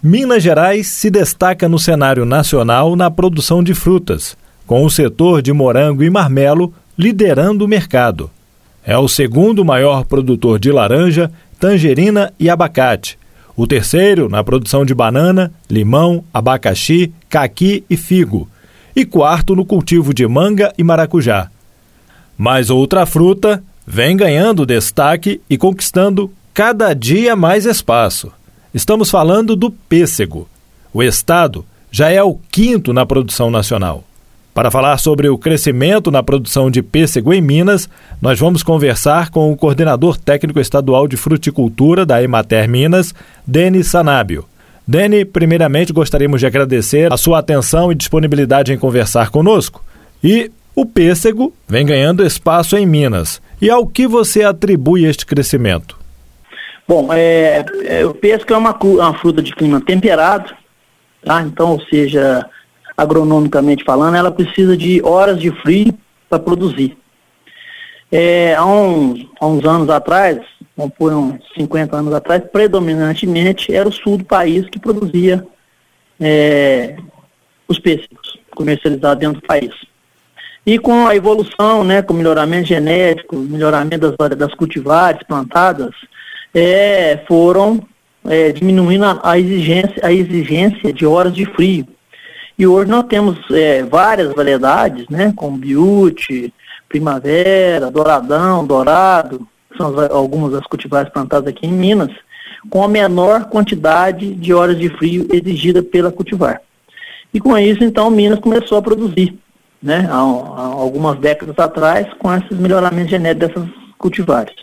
Minas Gerais se destaca no cenário nacional na produção de frutas, com o setor de morango e marmelo liderando o mercado. É o segundo maior produtor de laranja, tangerina e abacate. O terceiro na produção de banana, limão, abacaxi, caqui e figo. E quarto no cultivo de manga e maracujá. Mas outra fruta vem ganhando destaque e conquistando cada dia mais espaço. Estamos falando do pêssego. O estado já é o quinto na produção nacional. Para falar sobre o crescimento na produção de pêssego em Minas, nós vamos conversar com o coordenador técnico estadual de fruticultura da Emater Minas, Denis Sanábio. Deni, primeiramente gostaríamos de agradecer a sua atenção e disponibilidade em conversar conosco. E o pêssego vem ganhando espaço em Minas. E ao que você atribui este crescimento? Bom, é, é, o pêssego é uma, uma fruta de clima temperado, tá? Então, ou seja, agronomicamente falando, ela precisa de horas de frio para produzir. É, há, uns, há, uns, anos atrás, vamos pôr uns 50 anos atrás, predominantemente era o sul do país que produzia é, os pêssegos comercializados dentro do país. E com a evolução, né, com o melhoramento genético, melhoramento das, das cultivares plantadas, é, foram é, diminuindo a, a, exigência, a exigência de horas de frio. E hoje nós temos é, várias variedades, né, como Biute, Primavera, Douradão, Dourado, são as, algumas das cultivares plantadas aqui em Minas, com a menor quantidade de horas de frio exigida pela cultivar. E com isso, então, Minas começou a produzir, né, há, há algumas décadas atrás, com esses melhoramentos genéticos dessas cultivares,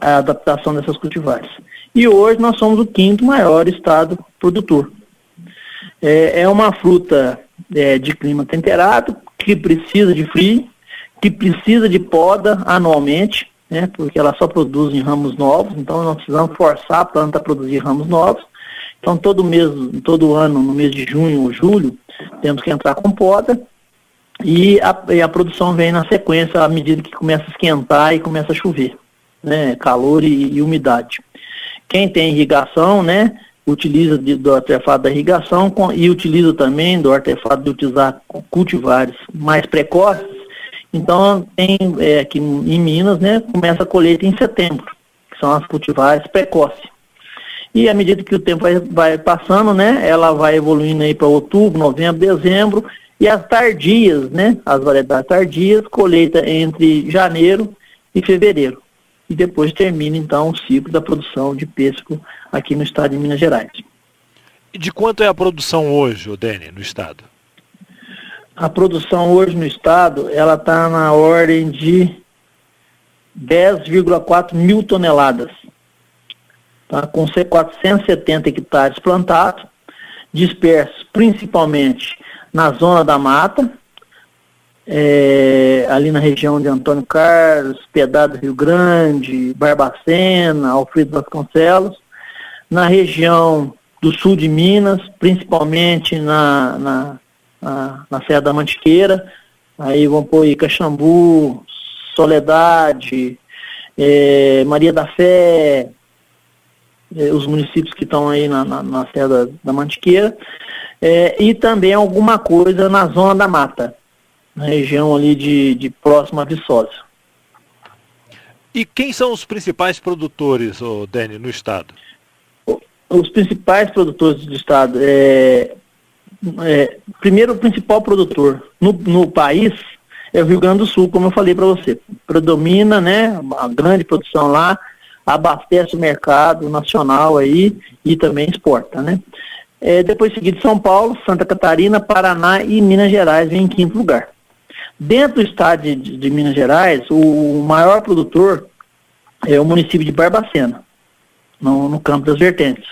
a adaptação dessas cultivares. E hoje nós somos o quinto maior estado produtor. É, é uma fruta é, de clima temperado, que precisa de frio, que precisa de poda anualmente, né, porque ela só produz em ramos novos, então nós precisamos forçar a planta a produzir ramos novos. Então todo mês, todo ano, no mês de junho ou julho, temos que entrar com poda e a, e a produção vem na sequência à medida que começa a esquentar e começa a chover, né, calor e, e umidade. Quem tem irrigação, né, utiliza de, do artefato da irrigação com, e utiliza também do artefato de utilizar cultivares mais precoces. Então, tem é, aqui em Minas, né, começa a colheita em setembro, que são as cultivares precoces. E à medida que o tempo vai, vai passando, né, ela vai evoluindo aí para outubro, novembro, dezembro, e as tardias, né, as variedades tardias, colheita entre janeiro e fevereiro e depois termina então o ciclo da produção de pêssego aqui no estado de Minas Gerais. E de quanto é a produção hoje, Dene, no estado? A produção hoje no estado, ela está na ordem de 10,4 mil toneladas, tá? com 470 hectares plantados, dispersos principalmente na zona da mata, é, ali na região de Antônio Carlos, Piedade Rio Grande, Barbacena, Alfredo Vasconcelos, na região do sul de Minas, principalmente na, na, na, na Serra da Mantiqueira, aí vão pôr Caxambu, Soledade, é, Maria da Fé, é, os municípios que estão aí na, na, na Serra da, da Mantiqueira, é, e também alguma coisa na Zona da Mata na região ali de, de próxima a Viçosa. E quem são os principais produtores, oh, Dani, no estado? Os principais produtores do estado é, é primeiro o principal produtor no, no país é o Rio Grande do Sul, como eu falei para você. Predomina, né, a grande produção lá, abastece o mercado nacional aí e também exporta, né? É, depois seguido São Paulo, Santa Catarina, Paraná e Minas Gerais vem em quinto lugar. Dentro do estado de, de Minas Gerais, o maior produtor é o município de Barbacena, no, no campo das vertentes.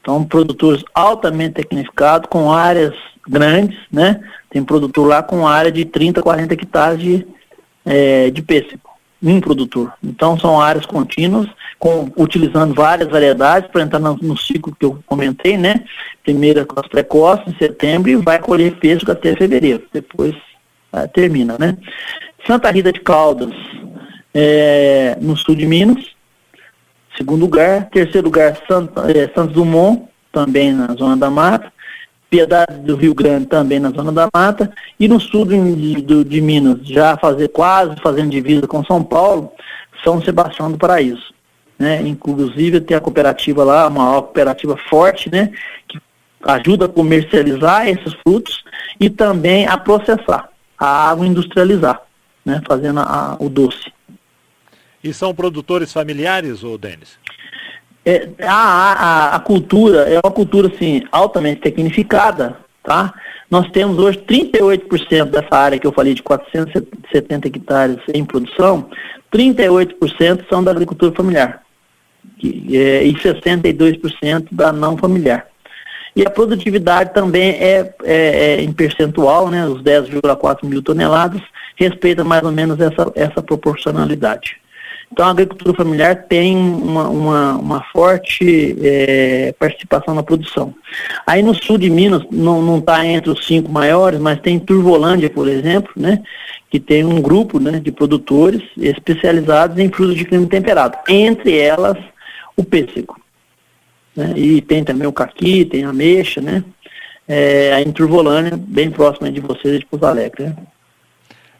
Então, produtores altamente tecnificados, com áreas grandes, né? Tem produtor lá com área de 30, 40 hectares de, é, de pêssego, um produtor. Então, são áreas contínuas, com, utilizando várias variedades para entrar no, no, ciclo que eu comentei, né? Primeira com as precoces, em setembro, e vai colher pêssego até fevereiro. Depois termina, né? Santa Rita de Caldas, é, no sul de Minas, segundo lugar. Terceiro lugar, Santa, é, Santos Dumont, também na zona da mata, Piedade do Rio Grande também na zona da mata, e no sul de, de, de Minas, já fazer quase fazendo divisa com São Paulo, São Sebastião do Paraíso. Né? Inclusive tem a cooperativa lá, uma cooperativa forte, né? Que ajuda a comercializar esses frutos e também a processar, a água industrializar, né? Fazendo a, o doce. E são produtores familiares, ou Denis? É, a, a, a, cultura é uma cultura assim, altamente tecnificada, tá? Nós temos hoje 38% dessa área que eu falei de 470 hectares em produção, 38% são da agricultura familiar que, é, e 62% da não familiar. E a produtividade também é, é, é em percentual, né, os 10,4 mil toneladas, respeita mais ou menos essa, essa proporcionalidade. Então, a agricultura familiar tem uma, uma, uma forte é, participação na produção. Aí no sul de Minas, não está entre os cinco maiores, mas tem Turvolândia, por exemplo, né, que tem um grupo né, de produtores especializados em frutos de clima temperado. Entre elas, o pêssego. Né, e tem também o caqui, tem a ameixa, né, é, em Turvolândia, bem próxima de vocês, de Pouso Alegre. Né.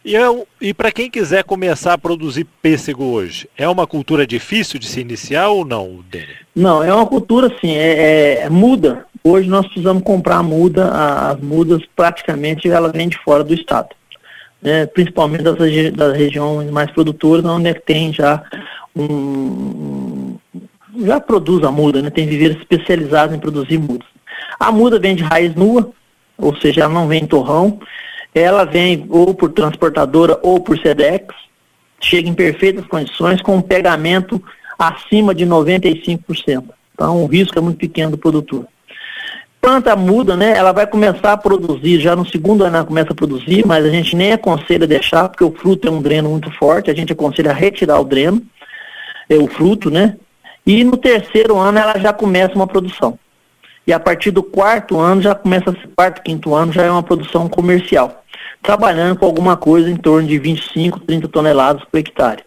E, e para quem quiser começar a produzir pêssego hoje, é uma cultura difícil de se iniciar ou não, Dene? Não, é uma cultura assim, é, é, muda. Hoje nós precisamos comprar muda, as mudas praticamente ela vem de fora do estado. Né? Principalmente das, das regiões mais produtoras, onde é que tem já um. Já produz a muda, né? tem viveiros especializados em produzir mudas. A muda vem de raiz nua, ou seja, ela não vem em torrão ela vem ou por transportadora ou por SEDEX, chega em perfeitas condições com um pegamento acima de 95%. Então o risco é muito pequeno do produtor. Planta muda, né? Ela vai começar a produzir, já no segundo ano ela começa a produzir, mas a gente nem aconselha deixar, porque o fruto é um dreno muito forte, a gente aconselha retirar o dreno, é o fruto, né? E no terceiro ano ela já começa uma produção. E a partir do quarto ano já começa, quarto, quinto ano já é uma produção comercial trabalhando com alguma coisa em torno de 25, 30 toneladas por hectare.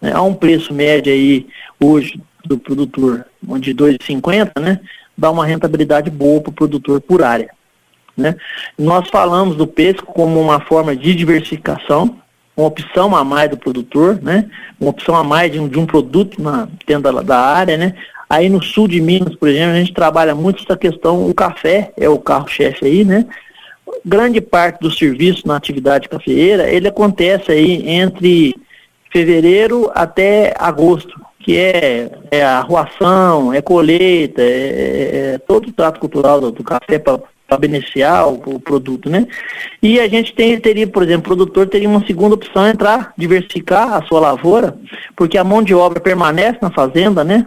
É, há um preço médio aí hoje do produtor de 2,50, né? Dá uma rentabilidade boa para o produtor por área. Né? Nós falamos do pesco como uma forma de diversificação, uma opção a mais do produtor, né? Uma opção a mais de um, de um produto na, dentro da, área, né? Aí no sul de Minas, por exemplo, a gente trabalha muito essa questão, o café é o carro-chefe aí, né? grande parte do serviço na atividade cafeeira, ele acontece aí entre fevereiro até agosto, que é, é a arruação, é colheita, é, é, é todo o trato cultural do, do café para beneficiar o, o, produto, né? E a gente tem, teria, por exemplo, o produtor teria uma segunda opção, entrar, diversificar a sua lavoura, porque a mão de obra permanece na fazenda, né?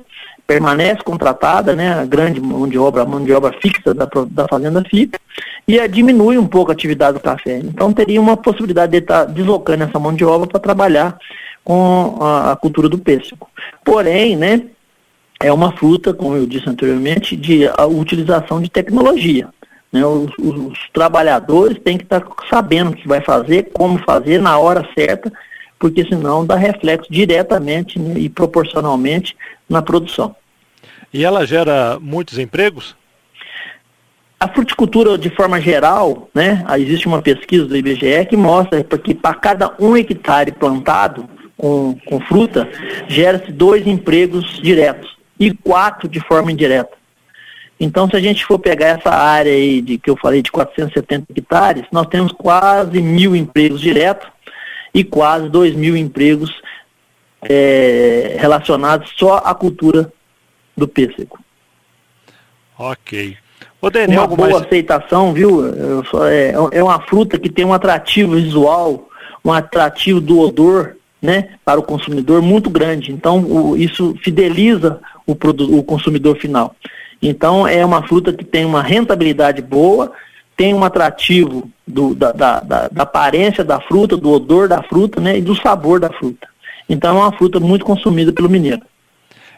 permanece contratada, né, a grande mão de obra, a mão de obra fixa da, da fazenda fica, e diminui um pouco a atividade do café. Então teria uma possibilidade de estar deslocando essa mão de obra para trabalhar com a, a, cultura do pêssego. Porém, né, é uma fruta, como eu disse anteriormente, de utilização de tecnologia. Né, os, os, os trabalhadores têm que estar sabendo o que vai fazer, como fazer, na hora certa, porque senão dá reflexo diretamente né, e proporcionalmente na produção. E ela gera muitos empregos? A fruticultura, de forma geral, né, existe uma pesquisa do IBGE que mostra que para cada um hectare plantado com, com fruta, gera-se dois empregos diretos e quatro de forma indireta. Então, se a gente for pegar essa área aí de que eu falei de 470 hectares, nós temos quase mil empregos diretos e quase dois mil empregos é, relacionados só à cultura do pêssego. Ok. Ô, Daniel, uma boa aceitação, viu? É, é uma fruta que tem um atrativo visual, um atrativo do odor, né, para o consumidor muito grande. Então, o, isso fideliza o, o consumidor final. Então, é uma fruta que tem uma rentabilidade boa, tem um atrativo do, da, da, da, da, aparência da fruta, do odor da fruta, né, e do sabor da fruta. Então, é uma fruta muito consumida pelo mineiro.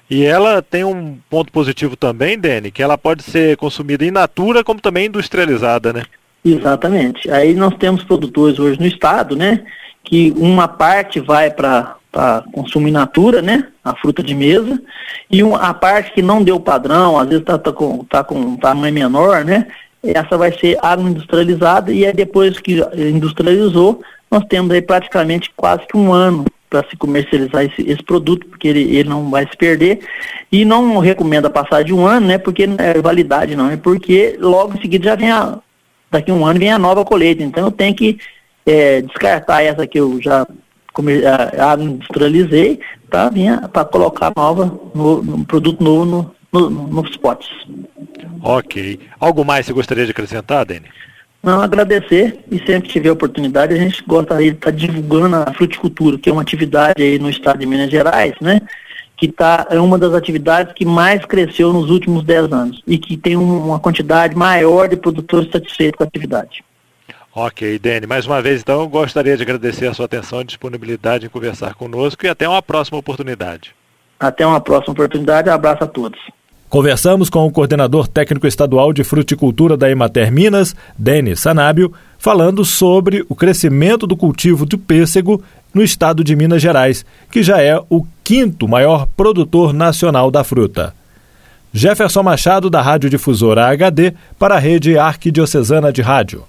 E ela tem um ponto positivo também, Dani, que ela pode ser consumida in natura como também industrializada, né? Exatamente. Aí nós temos produtores hoje no estado, né? Que uma parte vai para para consumo in natura, né? A fruta de mesa. E um, a parte que não deu padrão, às vezes está tá com, tá com um tamanho menor, né? Essa vai ser agroindustrializada e aí depois que industrializou, nós temos aí praticamente quase que um ano para se comercializar esse, esse, produto, porque ele, ele não vai se perder. E não recomenda passar de um ano, né? Porque não é validade, não. É porque logo em seguida já vem a. Daqui a um ano vem a nova colheita. Então eu tenho que é, descartar essa que eu já industrializei tá? para colocar nova, no, no, produto novo no, no, nos potes. Ok. Algo mais você gostaria de acrescentar, Dani? Não, agradecer e sempre que tiver oportunidade a gente gostaria de estar tá divulgando a fruticultura, que é uma atividade aí no estado de Minas Gerais, né? Que tá, é uma das atividades que mais cresceu nos últimos 10 anos e que tem um, uma quantidade maior de produtores satisfeitos com a atividade. Ok, Dani, mais uma vez então gostaria de agradecer a sua atenção e disponibilidade em conversar conosco e até uma próxima oportunidade. Até uma próxima oportunidade, um abraço a todos. Conversamos com o coordenador técnico estadual de fruticultura da Emater Minas, Denis Sanábio, falando sobre o crescimento do cultivo de pêssego no estado de Minas Gerais, que já é o quinto maior produtor nacional da fruta. Jefferson Machado, da Rádio Difusora HD, para a rede Arquidiocesana de Rádio.